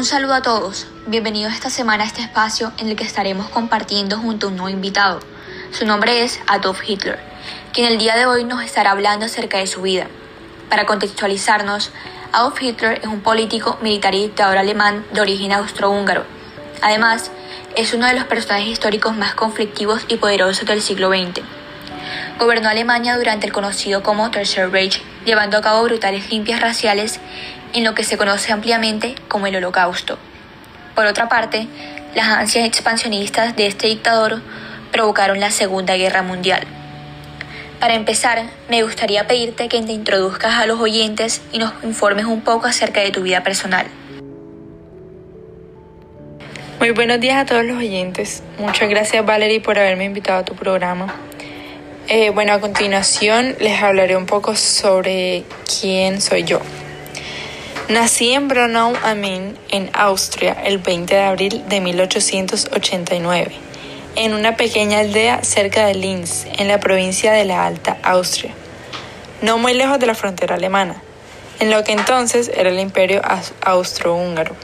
Un saludo a todos, bienvenidos esta semana a este espacio en el que estaremos compartiendo junto a un nuevo invitado. Su nombre es Adolf Hitler, quien el día de hoy nos estará hablando acerca de su vida. Para contextualizarnos, Adolf Hitler es un político, militar y dictador alemán de origen austrohúngaro. Además, es uno de los personajes históricos más conflictivos y poderosos del siglo XX. Gobernó Alemania durante el conocido como Tercer Reich, llevando a cabo brutales limpias raciales en lo que se conoce ampliamente como el Holocausto. Por otra parte, las ansias expansionistas de este dictador provocaron la Segunda Guerra Mundial. Para empezar, me gustaría pedirte que te introduzcas a los oyentes y nos informes un poco acerca de tu vida personal. Muy buenos días a todos los oyentes. Muchas gracias Valerie por haberme invitado a tu programa. Eh, bueno, a continuación les hablaré un poco sobre quién soy yo. Nací en Braunau am Main, en Austria, el 20 de abril de 1889, en una pequeña aldea cerca de Linz, en la provincia de la Alta Austria, no muy lejos de la frontera alemana, en lo que entonces era el imperio austrohúngaro.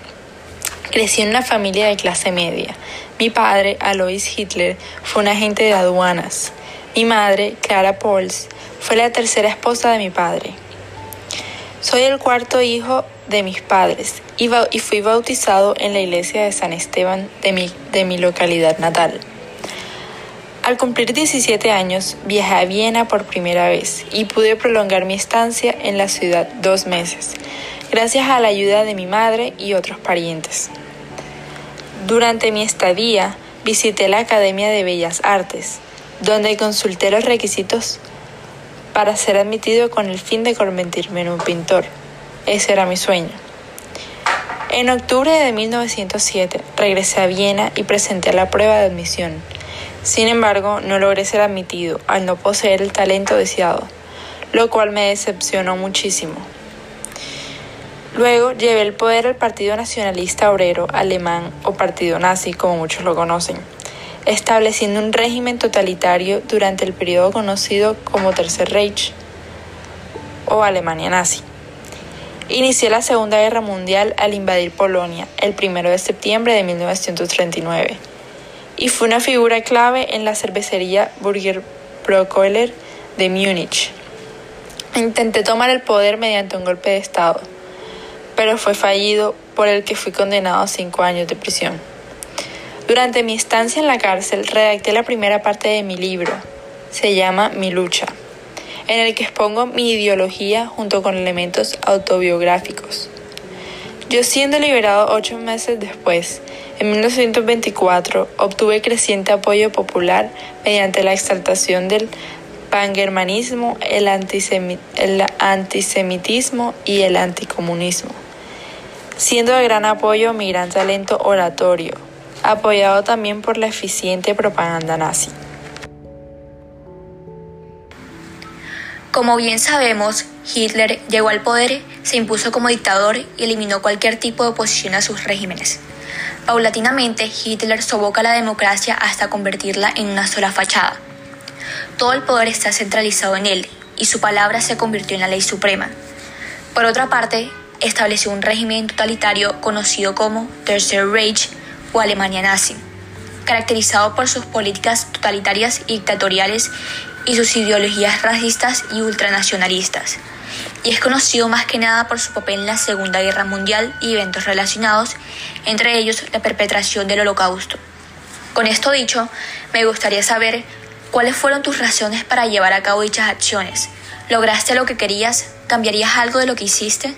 Crecí en una familia de clase media. Mi padre, Alois Hitler, fue un agente de aduanas. Mi madre, Clara Pols, fue la tercera esposa de mi padre. Soy el cuarto hijo de mis padres y, fui bautizado en la iglesia de San Esteban de mi, de mi localidad natal. Al cumplir 17 años, viajé a Viena por primera vez y pude prolongar mi estancia en la ciudad dos meses, gracias a la ayuda de mi madre y otros parientes. Durante mi estadía, visité la Academia de Bellas Artes, donde consulté los requisitos para ser admitido con el fin de convertirme en un pintor. Ese era mi sueño. En octubre de 1907 regresé a Viena y presenté la prueba de admisión. Sin embargo, no logré ser admitido al no poseer el talento deseado, lo cual me decepcionó muchísimo. Luego llevé el poder al Partido Nacionalista Obrero Alemán o Partido Nazi, como muchos lo conocen, estableciendo un régimen totalitario durante el periodo conocido como Tercer Reich o Alemania nazi. Inicié la Segunda Guerra Mundial al invadir Polonia el 1 de septiembre de 1939 y fue una figura clave en la cervecería Burger de Múnich. Intenté tomar el poder mediante un golpe de Estado, pero fue fallido por el que fui condenado a cinco años de prisión. Durante mi estancia en la cárcel redacté la primera parte de mi libro. Se llama Mi lucha en el que expongo mi ideología junto con elementos autobiográficos. Yo siendo liberado ocho meses después, en 1924, obtuve creciente apoyo popular mediante la exaltación del pangermanismo, el, el antisemitismo y el anticomunismo, siendo de gran apoyo mi gran talento oratorio, apoyado también por la eficiente propaganda nazi. Como bien sabemos, Hitler llegó al poder, se impuso como dictador y eliminó cualquier tipo de oposición a sus regímenes. Paulatinamente, Hitler soboca la democracia hasta convertirla en una sola fachada. Todo el poder está centralizado en él y su palabra se convirtió en la ley suprema. Por otra parte, estableció un régimen totalitario conocido como Tercer Reich Alemania nazi, caracterizado por sus políticas totalitarias y dictatoriales y sus ideologías racistas y ultranacionalistas, y es conocido más que nada por su papel en la Segunda Guerra Mundial y eventos relacionados, entre ellos la perpetración del Holocausto. Con esto dicho, me gustaría saber cuáles fueron tus razones para llevar a cabo dichas acciones. ¿Lograste lo que querías? ¿Cambiarías algo de lo que hiciste?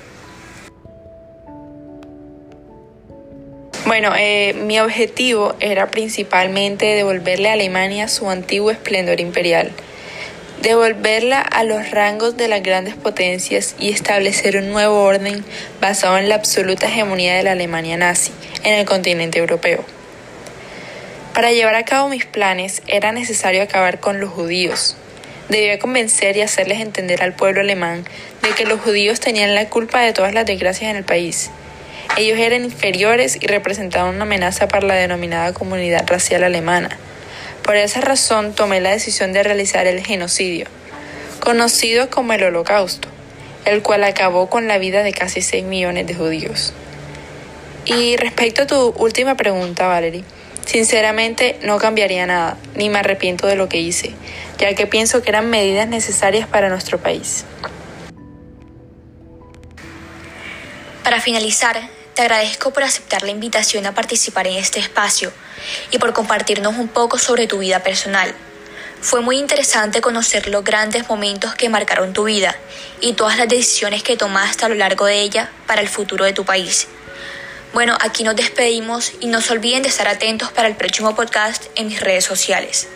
Bueno, eh, mi objetivo era principalmente devolverle a Alemania su antiguo esplendor imperial devolverla a los rangos de las grandes potencias y establecer un nuevo orden basado en la absoluta hegemonía de la Alemania nazi en el continente europeo. Para llevar a cabo mis planes era necesario acabar con los judíos. Debía convencer y hacerles entender al pueblo alemán de que los judíos tenían la culpa de todas las desgracias en el país. Ellos eran inferiores y representaban una amenaza para la denominada comunidad racial alemana por esa razón tomé la decisión de realizar el genocidio, conocido como el Holocausto, el cual acabó con la vida de casi 6 millones de judíos. Y respecto a tu última pregunta, Valerie, sinceramente no cambiaría nada, ni me arrepiento de lo que hice, ya que pienso que eran medidas necesarias para nuestro país. Para finalizar, te agradezco por aceptar la invitación a participar en este espacio y por compartirnos un poco sobre tu vida personal. Fue muy interesante conocer los grandes momentos que marcaron tu vida y todas las decisiones que tomaste a lo largo de ella para el futuro de tu país. Bueno, aquí nos despedimos y no se olviden de estar atentos para el próximo podcast en mis redes sociales.